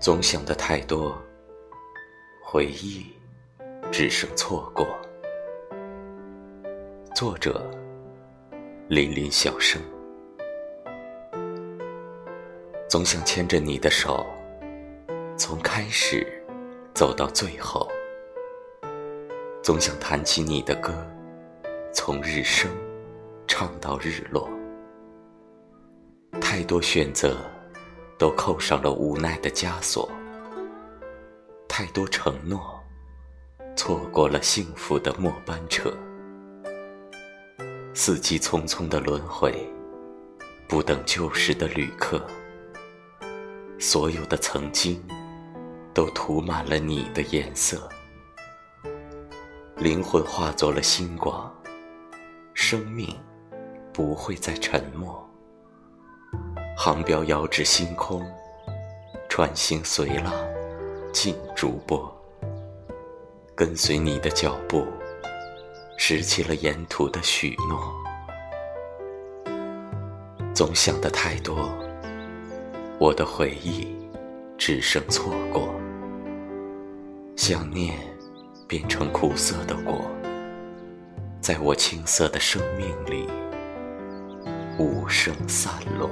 总想的太多，回忆只剩错过。作者：林林小生。总想牵着你的手，从开始走到最后。总想弹起你的歌，从日升唱到日落。太多选择。都扣上了无奈的枷锁，太多承诺，错过了幸福的末班车。四季匆匆的轮回，不等旧时的旅客。所有的曾经，都涂满了你的颜色。灵魂化作了星光，生命不会再沉默。航标遥指星空，穿行随浪，尽逐波。跟随你的脚步，拾起了沿途的许诺。总想的太多，我的回忆只剩错过。想念变成苦涩的果，在我青涩的生命里无声散落。